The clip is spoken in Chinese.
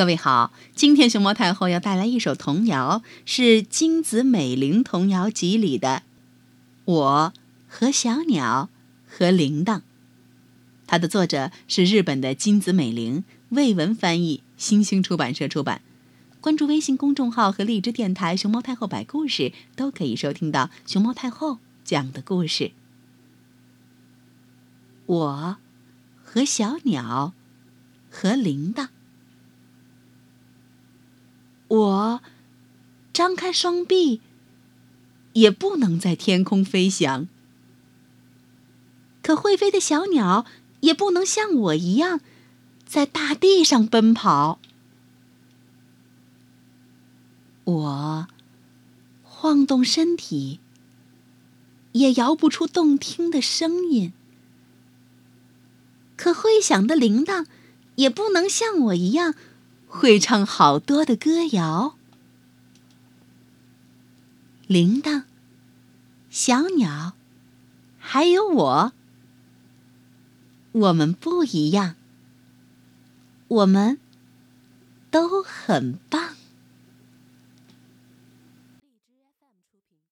各位好，今天熊猫太后要带来一首童谣，是金子美玲童谣集里的《我和小鸟和铃铛》。它的作者是日本的金子美玲，魏文翻译，新兴出版社出版。关注微信公众号和荔枝电台“熊猫太后摆故事”，都可以收听到熊猫太后讲的故事。我和小鸟和铃铛。我张开双臂，也不能在天空飞翔。可会飞的小鸟也不能像我一样，在大地上奔跑。我晃动身体，也摇不出动听的声音。可会响的铃铛也不能像我一样。会唱好多的歌谣，铃铛、小鸟，还有我，我们不一样，我们都很棒。